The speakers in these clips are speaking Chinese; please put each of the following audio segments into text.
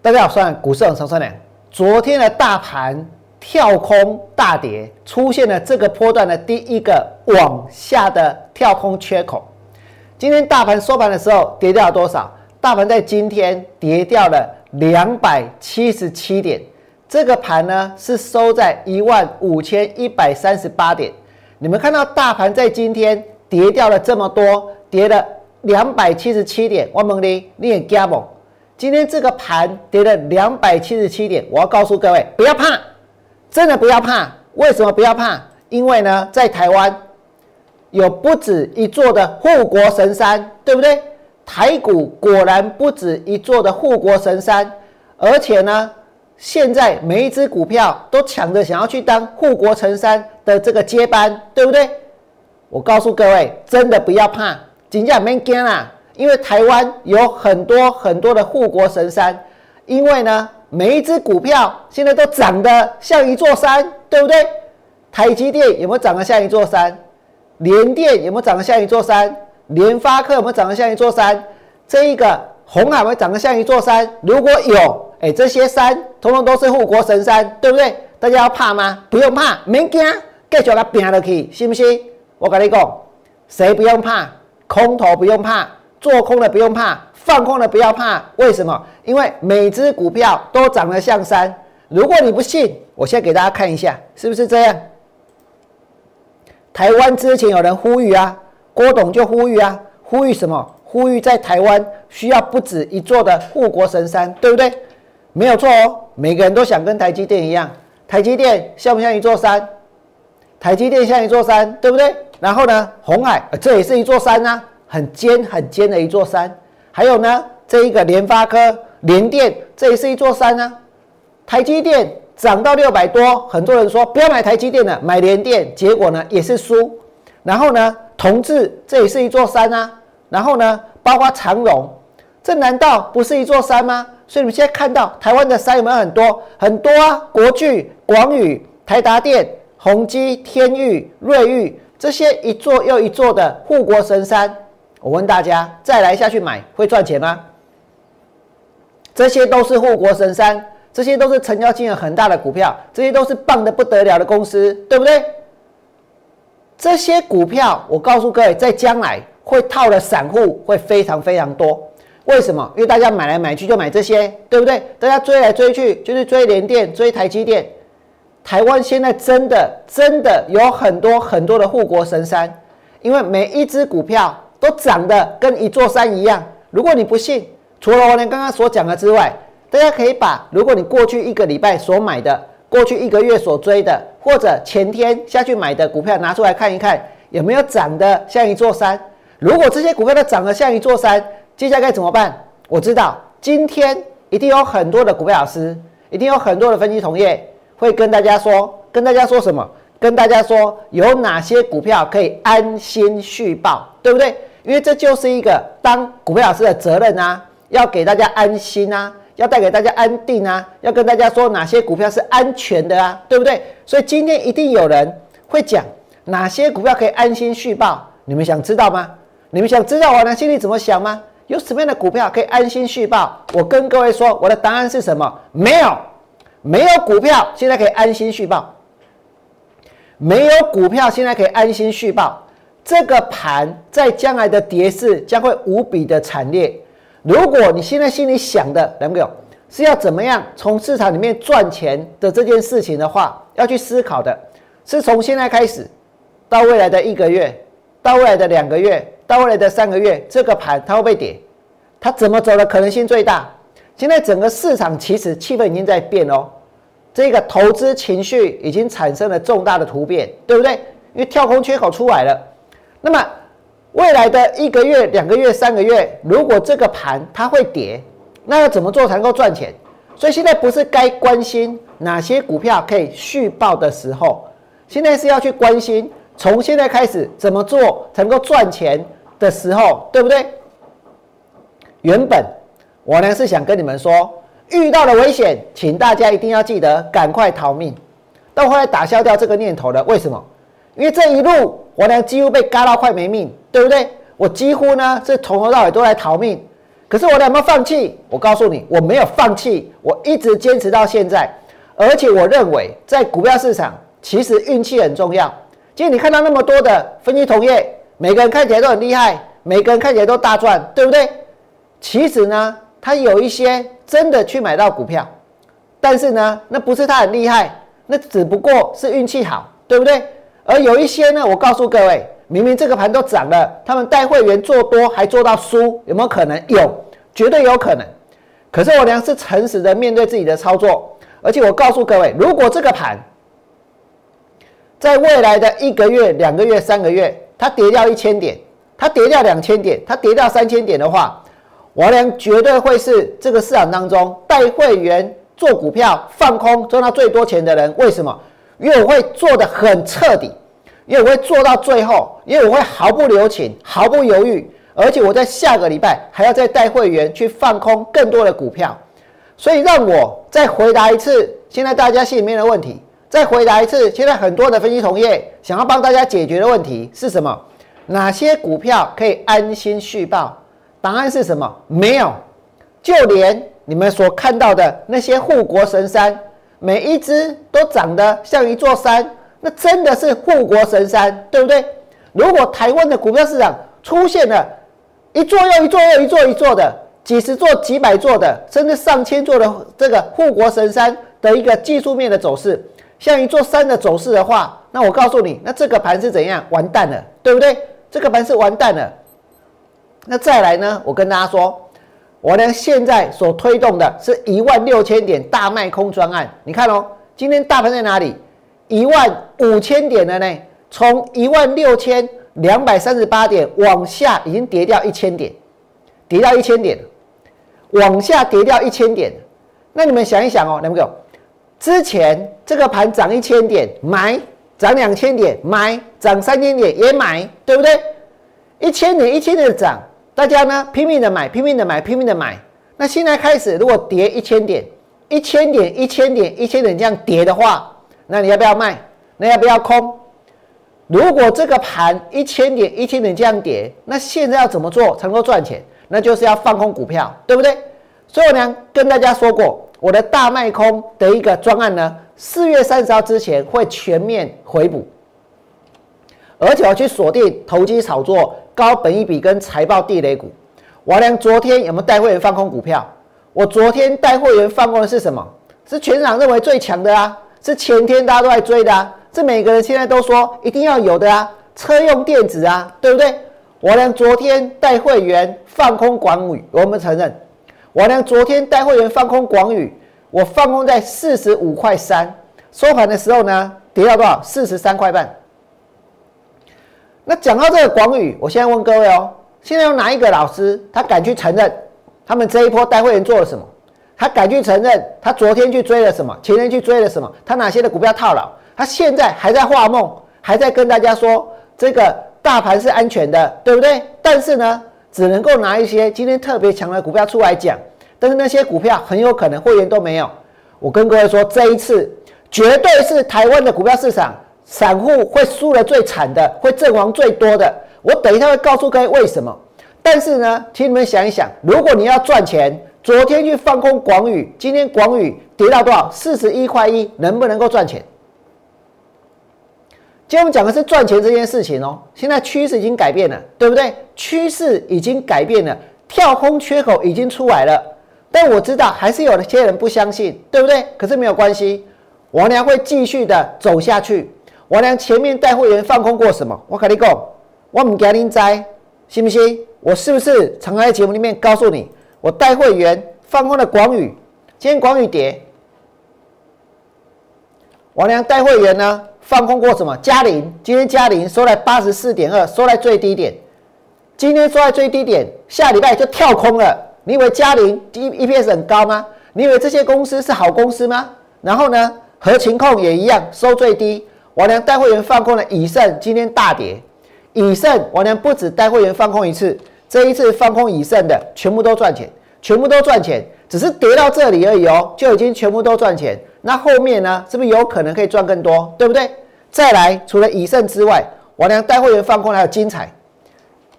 大家好，算股市很长三两。昨天的大盘跳空大跌，出现了这个波段的第一个往下的跳空缺口。今天大盘收盘的时候跌掉了多少？大盘在今天跌掉了两百七十七点。这个盘呢是收在一万五千一百三十八点。你们看到大盘在今天跌掉了这么多，跌了两百七十七点。我问你，你也惊不？今天这个盘跌了两百七十七点，我要告诉各位，不要怕，真的不要怕。为什么不要怕？因为呢，在台湾有不止一座的护国神山，对不对？台股果然不止一座的护国神山，而且呢，现在每一只股票都抢着想要去当护国神山的这个接班，对不对？我告诉各位，真的不要怕，真正没惊啦。因为台湾有很多很多的护国神山，因为呢，每一只股票现在都长得像一座山，对不对？台积电有没有长得像一座山？联电有没有长得像一座山？联发科有没有长得像一座山？这一个红海有没有长得像一座山？如果有，哎，这些山通通都是护国神山，对不对？大家要怕吗？不用怕，没惊，继续来拼下去，信不信？我跟你讲，谁不用怕？空头不用怕。做空的不用怕，放空的不要怕。为什么？因为每只股票都长得像山。如果你不信，我先给大家看一下，是不是这样？台湾之前有人呼吁啊，郭董就呼吁啊，呼吁什么？呼吁在台湾需要不止一座的护国神山，对不对？没有错哦，每个人都想跟台积电一样。台积电像不像一座山？台积电像一座山，对不对？然后呢，红海这也是一座山啊。很尖很尖的一座山，还有呢，这一个联发科、联电，这也是一座山啊。台积电涨到六百多，很多人说不要买台积电了，买联电，结果呢也是输。然后呢，同志这也是一座山啊。然后呢，包括长荣，这难道不是一座山吗？所以你们现在看到台湾的山有没有很多很多啊？国巨、广宇、台达电、宏基、天域、瑞昱，这些一座又一座的护国神山。我问大家，再来下去买会赚钱吗？这些都是护国神山，这些都是成交金额很大的股票，这些都是棒的不得了的公司，对不对？这些股票，我告诉各位，在将来会套的散户会非常非常多。为什么？因为大家买来买去就买这些，对不对？大家追来追去就是追联电、追台积电。台湾现在真的真的有很多很多的护国神山，因为每一只股票。都长得跟一座山一样。如果你不信，除了我连刚刚所讲的之外，大家可以把如果你过去一个礼拜所买的、过去一个月所追的，或者前天下去买的股票拿出来看一看，有没有长得像一座山？如果这些股票都长得像一座山，接下来该怎么办？我知道今天一定有很多的股票老师，一定有很多的分析同业会跟大家说，跟大家说什么？跟大家说有哪些股票可以安心续报，对不对？因为这就是一个当股票老师的责任啊，要给大家安心啊，要带给大家安定啊，要跟大家说哪些股票是安全的啊，对不对？所以今天一定有人会讲哪些股票可以安心续报，你们想知道吗？你们想知道我呢心里怎么想吗？有什么样的股票可以安心续报？我跟各位说，我的答案是什么？没有，没有股票现在可以安心续报，没有股票现在可以安心续报。这个盘在将来的跌势将会无比的惨烈。如果你现在心里想的，两个是要怎么样从市场里面赚钱的这件事情的话，要去思考的是从现在开始到未来的一个月，到未来的两个月，到未来的三个月，这个盘它会不会跌？它怎么走的可能性最大？现在整个市场其实气氛已经在变哦，这个投资情绪已经产生了重大的突变，对不对？因为跳空缺口出来了。那么未来的一个月、两个月、三个月，如果这个盘它会跌，那要怎么做才能够赚钱？所以现在不是该关心哪些股票可以续报的时候，现在是要去关心从现在开始怎么做才能够赚钱的时候，对不对？原本我呢是想跟你们说，遇到了危险，请大家一定要记得赶快逃命。但后来打消掉这个念头了，为什么？因为这一路。我呢几乎被嘎到快没命，对不对？我几乎呢是从头到尾都在逃命，可是我有没有放弃？我告诉你，我没有放弃，我一直坚持到现在。而且我认为，在股票市场，其实运气很重要。今天你看到那么多的分析同业，每个人看起来都很厉害，每个人看起来都大赚，对不对？其实呢，他有一些真的去买到股票，但是呢，那不是他很厉害，那只不过是运气好，对不对？而有一些呢，我告诉各位，明明这个盘都涨了，他们带会员做多还做到输，有没有可能？有，绝对有可能。可是我娘是诚实的面对自己的操作，而且我告诉各位，如果这个盘在未来的一个月、两个月、三个月，它跌掉一千点，它跌掉两千点，它跌掉三千点的话，我娘绝对会是这个市场当中带会员做股票放空赚到最多钱的人。为什么？因为我会做的很彻底，因为我会做到最后，因为我会毫不留情、毫不犹豫，而且我在下个礼拜还要再带会员去放空更多的股票，所以让我再回答一次现在大家心里面的问题，再回答一次现在很多的分析同业想要帮大家解决的问题是什么？哪些股票可以安心续报？答案是什么？没有，就连你们所看到的那些护国神山。每一只都长得像一座山，那真的是护国神山，对不对？如果台湾的股票市场出现了一座又一座又一座一座的几十座、几百座的，甚至上千座的这个护国神山的一个技术面的走势，像一座山的走势的话，那我告诉你，那这个盘是怎样？完蛋了，对不对？这个盘是完蛋了。那再来呢？我跟大家说。我呢，现在所推动的是一万六千点大卖空专案。你看哦，今天大盘在哪里？一万五千点的呢。从一万六千两百三十八点往下，已经跌掉一千点，跌掉一千点，往下跌掉一千点。那你们想一想哦，两位友，之前这个盘涨一千点买，涨两千点买，涨三千点也买，对不对？一千点一千点涨。大家呢拼命的买，拼命的买，拼命的买。那现在开始，如果跌一千点，一千点，一千点，一千点这样跌的话，那你要不要卖？那要不要空？如果这个盘一千点，一千点这样跌，那现在要怎么做才能够赚钱？那就是要放空股票，对不对？所以我呢跟大家说过，我的大卖空的一个专案呢，四月三十号之前会全面回补，而且要去锁定投机炒作。高本一比跟财报地雷股，我良昨天有没有带会员放空股票？我昨天带会员放空的是什么？是全场认为最强的啊，是前天大家都在追的啊，是每个人现在都说一定要有的啊，车用电子啊，对不对？我良昨天带会员放空广宇，我们承认，我良昨天带会员放空广宇，我放空在四十五块三，收盘的时候呢，跌到多少？四十三块半。那讲到这个广宇，我现在问各位哦，现在有哪一个老师他敢去承认他们这一波带会员做了什么？他敢去承认他昨天去追了什么？前天去追了什么？他哪些的股票套牢？他现在还在画梦，还在跟大家说这个大盘是安全的，对不对？但是呢，只能够拿一些今天特别强的股票出来讲，但是那些股票很有可能会员都没有。我跟各位说，这一次绝对是台湾的股票市场。散户会输的最惨的，会阵亡最多的。我等一下会告诉各位为什么。但是呢，请你们想一想，如果你要赚钱，昨天去放空广宇，今天广宇跌到多少？四十一块一，能不能够赚钱？今天我们讲的是赚钱这件事情哦。现在趋势已经改变了，对不对？趋势已经改变了，跳空缺口已经出来了。但我知道还是有一些人不相信，对不对？可是没有关系，王良会继续的走下去。我俩前面带会员放空过什么？我跟你讲，我唔惊您栽，信不信？我是不是常在节目里面告诉你，我带会员放空了广宇，今天广宇跌。我俩带会员呢放空过什么？嘉麟，今天嘉麟收在八十四点二，收在最低点。今天收在最低点，下礼拜就跳空了。你以为嘉麟 E E P S 很高吗？你以为这些公司是好公司吗？然后呢，和情控也一样收最低。王良带会员放空了以盛，今天大跌。以盛，王良不止带会员放空一次，这一次放空以盛的全部都赚钱，全部都赚钱，只是跌到这里而已哦，就已经全部都赚钱。那后面呢，是不是有可能可以赚更多？对不对？再来，除了以盛之外，王良带会员放空还有精彩，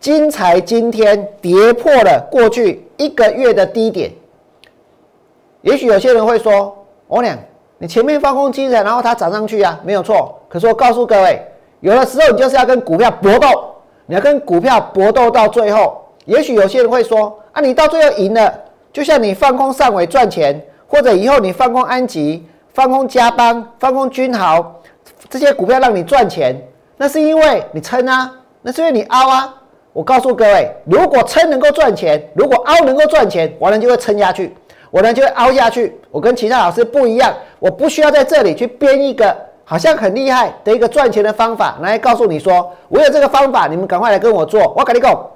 金财今天跌破了过去一个月的低点。也许有些人会说：“我俩，你前面放空金财，然后它涨上去啊，没有错。”可是我告诉各位，有的时候你就是要跟股票搏斗，你要跟股票搏斗到最后。也许有些人会说：“啊，你到最后赢了，就像你放空上尾赚钱，或者以后你放空安吉、放空加邦、放空君豪这些股票让你赚钱，那是因为你撑啊，那是因为你凹啊。”我告诉各位，如果撑能够赚钱，如果凹能够赚钱，完了就会撑下去，我呢就会凹下去。我跟其他老师不一样，我不需要在这里去编一个好像很厉害的一个赚钱的方法来告诉你说，我有这个方法，你们赶快来跟我做。我跟你讲，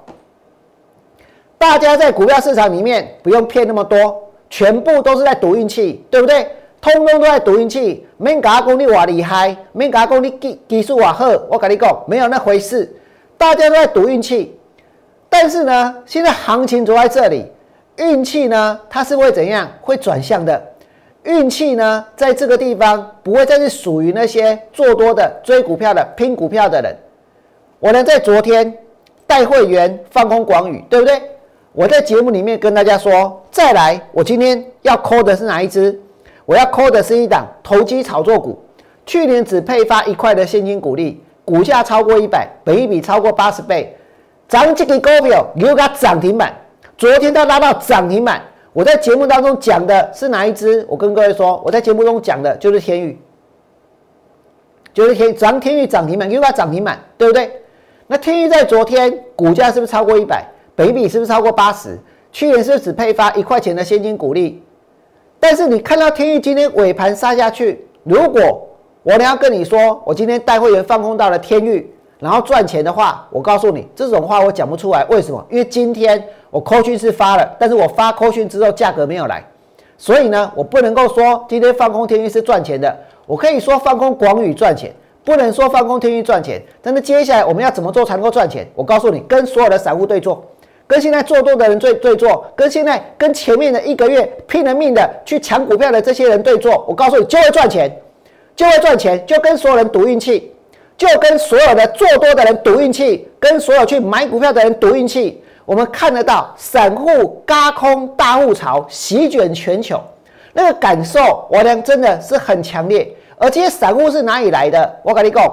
大家在股票市场里面不用骗那么多，全部都是在赌运气，对不对？通通都在赌运气，没搞功力我厉害，没搞功力技技术我好。我跟你讲，没有那回事。大家都在赌运气，但是呢，现在行情走在这里，运气呢，它是会怎样？会转向的。运气呢，在这个地方不会再是属于那些做多的、追股票的、拼股票的人。我呢，在昨天带会员放空广宇，对不对？我在节目里面跟大家说，再来，我今天要抠的是哪一只？我要抠的是一档投机炒作股，去年只配发一块的现金股利。股价超过一百，本一比超过八十倍，涨这个股票又给它涨停板。昨天它拉到涨停板，我在节目当中讲的是哪一只？我跟各位说，我在节目中讲的就是天宇，就是天涨天宇涨停板，又给它涨停板，对不对？那天宇在昨天股价是不是超过一百？北比是不是超过八十？去年是不是只配发一块钱的现金股利？但是你看到天宇今天尾盘杀下去，如果我呢要跟你说，我今天带会员放空到了天域，然后赚钱的话，我告诉你，这种话我讲不出来。为什么？因为今天我扣讯是发了，但是我发扣讯之后价格没有来，所以呢，我不能够说今天放空天域是赚钱的。我可以说放空广宇赚钱，不能说放空天域赚钱。但是接下来我们要怎么做才能够赚钱？我告诉你，跟所有的散户对坐，跟现在做多的人对对坐，跟现在跟前面的一个月拼了命的去抢股票的这些人对坐，我告诉你就会赚钱。就会赚钱，就跟所有人赌运气，就跟所有的做多的人赌运气，跟所有去买股票的人赌运气。我们看得到散户嘎空大户潮席卷全球，那个感受，我讲真的是很强烈。而这些散户是哪里来的？我跟你讲，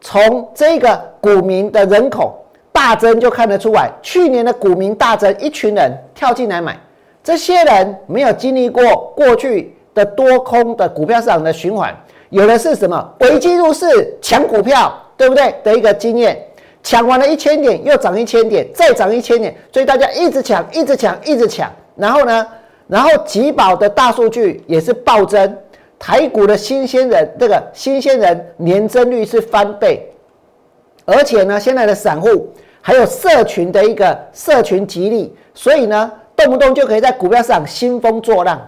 从这个股民的人口大增就看得出来。去年的股民大增，一群人跳进来买，这些人没有经历过过去的多空的股票市场的循环。有的是什么？危机入市抢股票，对不对？的一个经验，抢完了一千点，又涨一千点，再涨一千点，所以大家一直抢，一直抢，一直抢。然后呢？然后集保的大数据也是暴增，台股的新鲜人，这个新鲜人年增率是翻倍，而且呢，现在的散户还有社群的一个社群激励，所以呢，动不动就可以在股票市场兴风作浪，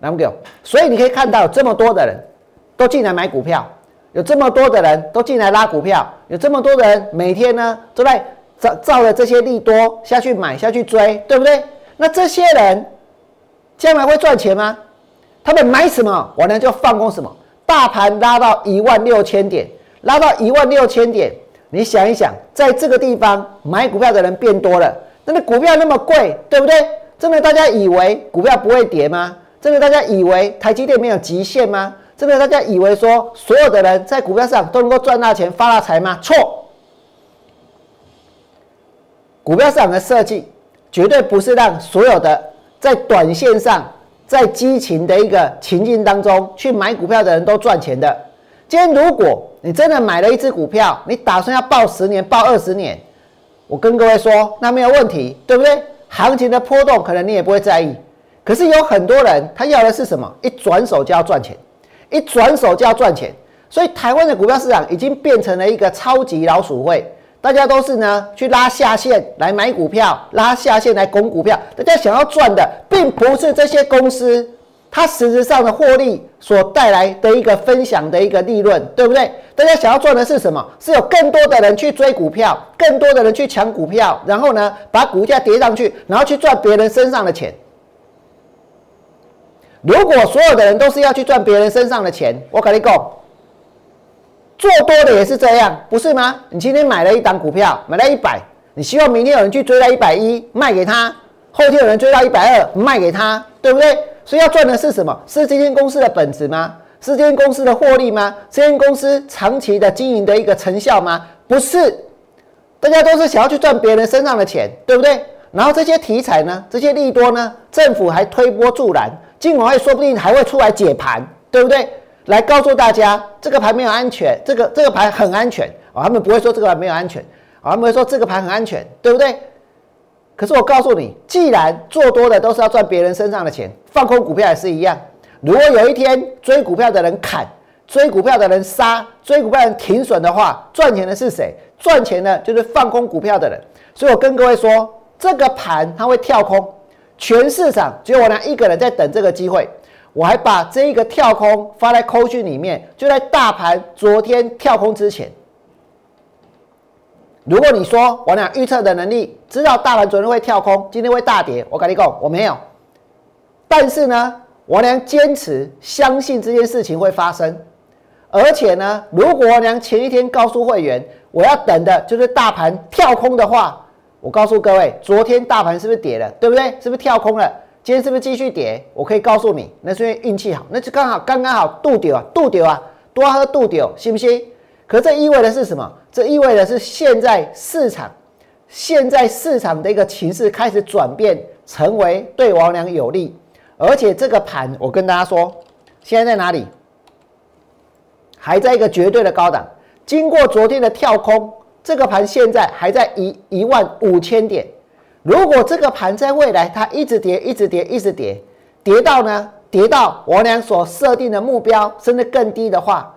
来不给？所以你可以看到这么多的人。都进来买股票，有这么多的人都进来拉股票，有这么多的人每天呢都在照照着这些利多下去买下去追，对不对？那这些人将来会赚钱吗？他们买什么，我呢就放空什么。大盘拉到一万六千点，拉到一万六千点，你想一想，在这个地方买股票的人变多了，那股票那么贵，对不对？真的大家以为股票不会跌吗？真的大家以为台积电没有极限吗？真的，大家以为说所有的人在股票市场都能够赚大钱、发大财吗？错。股票市场的设计绝对不是让所有的在短线上、在激情的一个情境当中去买股票的人都赚钱的。今天如果你真的买了一只股票，你打算要报十年、报二十年，我跟各位说，那没有问题，对不对？行情的波动可能你也不会在意。可是有很多人他要的是什么？一转手就要赚钱。一转手就要赚钱，所以台湾的股票市场已经变成了一个超级老鼠会，大家都是呢去拉下线来买股票，拉下线来拱股票。大家想要赚的，并不是这些公司它实质上的获利所带来的一个分享的一个利润，对不对？大家想要赚的是什么？是有更多的人去追股票，更多的人去抢股票，然后呢把股价跌上去，然后去赚别人身上的钱。如果所有的人都是要去赚别人身上的钱，我跟你讲，做多的也是这样，不是吗？你今天买了一档股票，买了一百，你希望明天有人去追到一百一卖给他，后天有人追到一百二卖给他，对不对？所以要赚的是什么？是这间公司的本质吗？是这间公司的获利吗？这间公司长期的经营的一个成效吗？不是，大家都是想要去赚别人身上的钱，对不对？然后这些题材呢，这些利多呢，政府还推波助澜，金管会说不定还会出来解盘，对不对？来告诉大家，这个盘没有安全，这个这个盘很安全啊，他们不会说这个盘没有安全。啊他们会说这个盘很安全，对不对？可是我告诉你，既然做多的都是要赚别人身上的钱，放空股票也是一样。如果有一天追股票的人砍，追股票的人杀，追股票的人停损的话，赚钱的是谁？赚钱的就是放空股票的人。所以我跟各位说，这个盘它会跳空，全市场只有我娘一个人在等这个机会。我还把这一个跳空发在扣讯里面，就在大盘昨天跳空之前。如果你说我俩预测的能力，知道大盘昨天会跳空，今天会大跌，我跟你讲，我没有。但是呢，我俩坚持相信这件事情会发生，而且呢，如果我俩前一天告诉会员，我要等的就是大盘跳空的话，我告诉各位，昨天大盘是不是跌了？对不对？是不是跳空了？今天是不是继续跌？我可以告诉你，那是因为运气好，那就刚好刚刚好度丢啊，度丢啊，多喝度丢，信不信？可这意味的是什么？这意味的是现在市场，现在市场的一个情势开始转变，成为对王良有利。而且这个盘，我跟大家说，现在在哪里？还在一个绝对的高档。经过昨天的跳空，这个盘现在还在一一万五千点。如果这个盘在未来它一直跌，一直跌，一直跌，跌到呢，跌到我俩所设定的目标，甚至更低的话。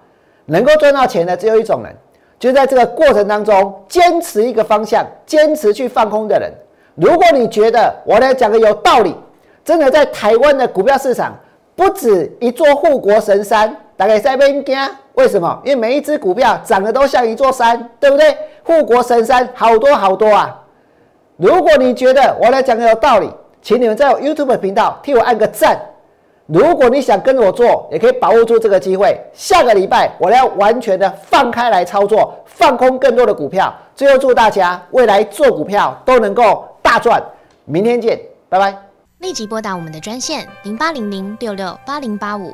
能够赚到钱的只有一种人，就在这个过程当中坚持一个方向，坚持去放空的人。如果你觉得我俩讲的有道理，真的在台湾的股票市场不止一座护国神山，大概在边惊？为什么？因为每一只股票长得都像一座山，对不对？护国神山好多好多啊！如果你觉得我来讲的有道理，请你们在我 YouTube 频道替我按个赞。如果你想跟我做，也可以把握住这个机会。下个礼拜，我要完全的放开来操作，放空更多的股票。最后，祝大家未来做股票都能够大赚。明天见，拜拜。立即拨打我们的专线零八零零六六八零八五